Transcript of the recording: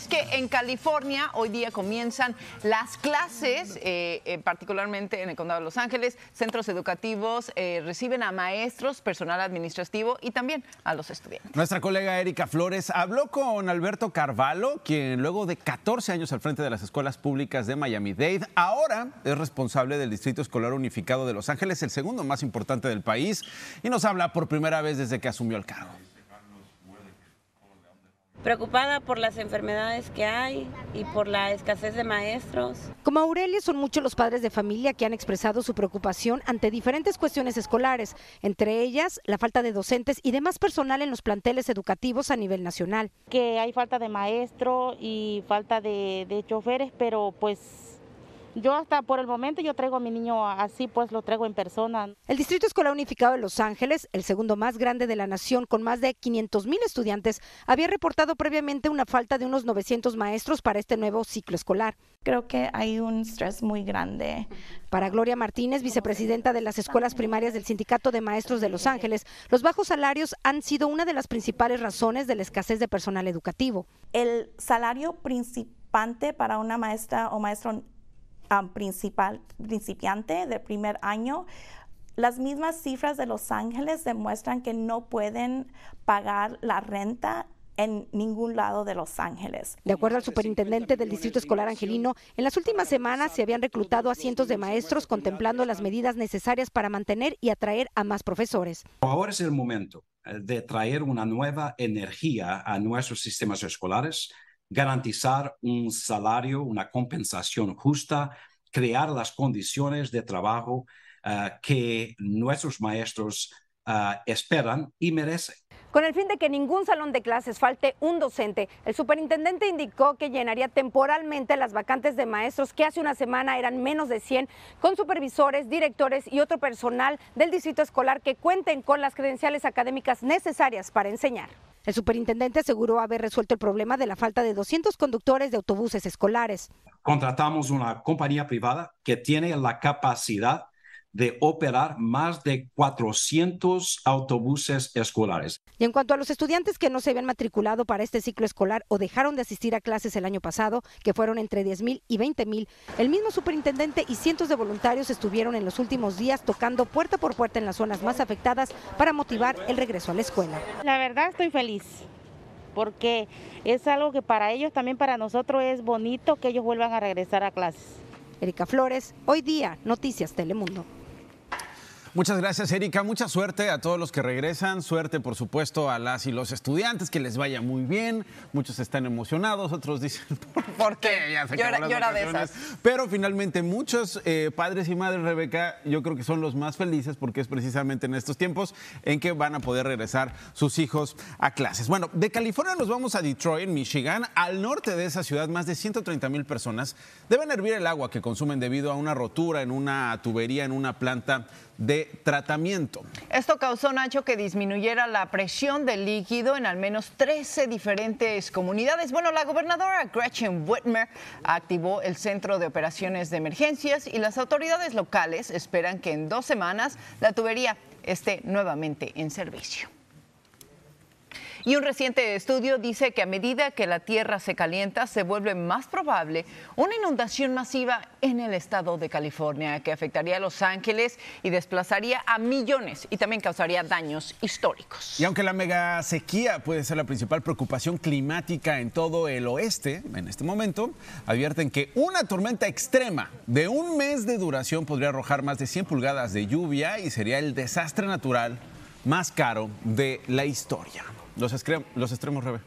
es que en California hoy día comienzan las clases, eh, eh, particularmente en el condado de Los Ángeles, centros educativos eh, reciben a maestros, personal administrativo y también a los estudiantes. Nuestra colega Erika Flores habló con Alberto Carvalho, quien luego de 14 años al frente de las escuelas públicas de Miami-Dade, ahora es responsable del Distrito Escolar Unificado de Los Ángeles, el segundo más importante del país, y nos habla por primera vez desde que asumió el cargo preocupada por las enfermedades que hay y por la escasez de maestros. Como Aurelia, son muchos los padres de familia que han expresado su preocupación ante diferentes cuestiones escolares, entre ellas la falta de docentes y demás personal en los planteles educativos a nivel nacional. Que hay falta de maestro y falta de, de choferes, pero pues yo hasta por el momento yo traigo a mi niño así, pues lo traigo en persona. El Distrito Escolar Unificado de Los Ángeles, el segundo más grande de la nación con más de 500 mil estudiantes, había reportado previamente una falta de unos 900 maestros para este nuevo ciclo escolar. Creo que hay un estrés muy grande. Para Gloria Martínez, vicepresidenta de las escuelas primarias del Sindicato de Maestros de Los Ángeles, los bajos salarios han sido una de las principales razones de la escasez de personal educativo. El salario principante para una maestra o maestro principal, principiante de primer año, las mismas cifras de Los Ángeles demuestran que no pueden pagar la renta en ningún lado de Los Ángeles. De acuerdo al superintendente del Distrito Escolar Angelino, en las últimas semanas se habían reclutado a cientos de maestros contemplando las medidas necesarias para mantener y atraer a más profesores. Ahora es el momento eh, de traer una nueva energía a nuestros sistemas escolares garantizar un salario, una compensación justa, crear las condiciones de trabajo uh, que nuestros maestros uh, esperan y merecen. Con el fin de que ningún salón de clases falte un docente, el superintendente indicó que llenaría temporalmente las vacantes de maestros que hace una semana eran menos de 100, con supervisores, directores y otro personal del distrito escolar que cuenten con las credenciales académicas necesarias para enseñar. El superintendente aseguró haber resuelto el problema de la falta de 200 conductores de autobuses escolares. Contratamos una compañía privada que tiene la capacidad de operar más de 400 autobuses escolares. Y en cuanto a los estudiantes que no se habían matriculado para este ciclo escolar o dejaron de asistir a clases el año pasado, que fueron entre 10 mil y 20 mil, el mismo superintendente y cientos de voluntarios estuvieron en los últimos días tocando puerta por puerta en las zonas más afectadas para motivar el regreso a la escuela. La verdad estoy feliz porque es algo que para ellos, también para nosotros es bonito que ellos vuelvan a regresar a clases. Erika Flores, hoy día, Noticias Telemundo. Muchas gracias, Erika. Mucha suerte a todos los que regresan. Suerte, por supuesto, a las y los estudiantes, que les vaya muy bien. Muchos están emocionados, otros dicen, ¿por, qué? Ya se yo, era, de esas. Pero finalmente, muchos eh, padres y madres, Rebeca, yo creo que son los más felices porque es precisamente en estos tiempos en que van a poder regresar sus hijos a clases. Bueno, de California nos vamos a Detroit, Michigan. Al norte de esa ciudad, más de 130 mil personas deben hervir el agua que consumen debido a una rotura en una tubería en una planta de tratamiento. Esto causó, Nacho, que disminuyera la presión del líquido en al menos 13 diferentes comunidades. Bueno, la gobernadora Gretchen Whitmer activó el Centro de Operaciones de Emergencias y las autoridades locales esperan que en dos semanas la tubería esté nuevamente en servicio. Y un reciente estudio dice que a medida que la tierra se calienta, se vuelve más probable una inundación masiva en el estado de California, que afectaría a Los Ángeles y desplazaría a millones y también causaría daños históricos. Y aunque la mega sequía puede ser la principal preocupación climática en todo el oeste, en este momento, advierten que una tormenta extrema de un mes de duración podría arrojar más de 100 pulgadas de lluvia y sería el desastre natural más caro de la historia. Los, extremos, Rebe.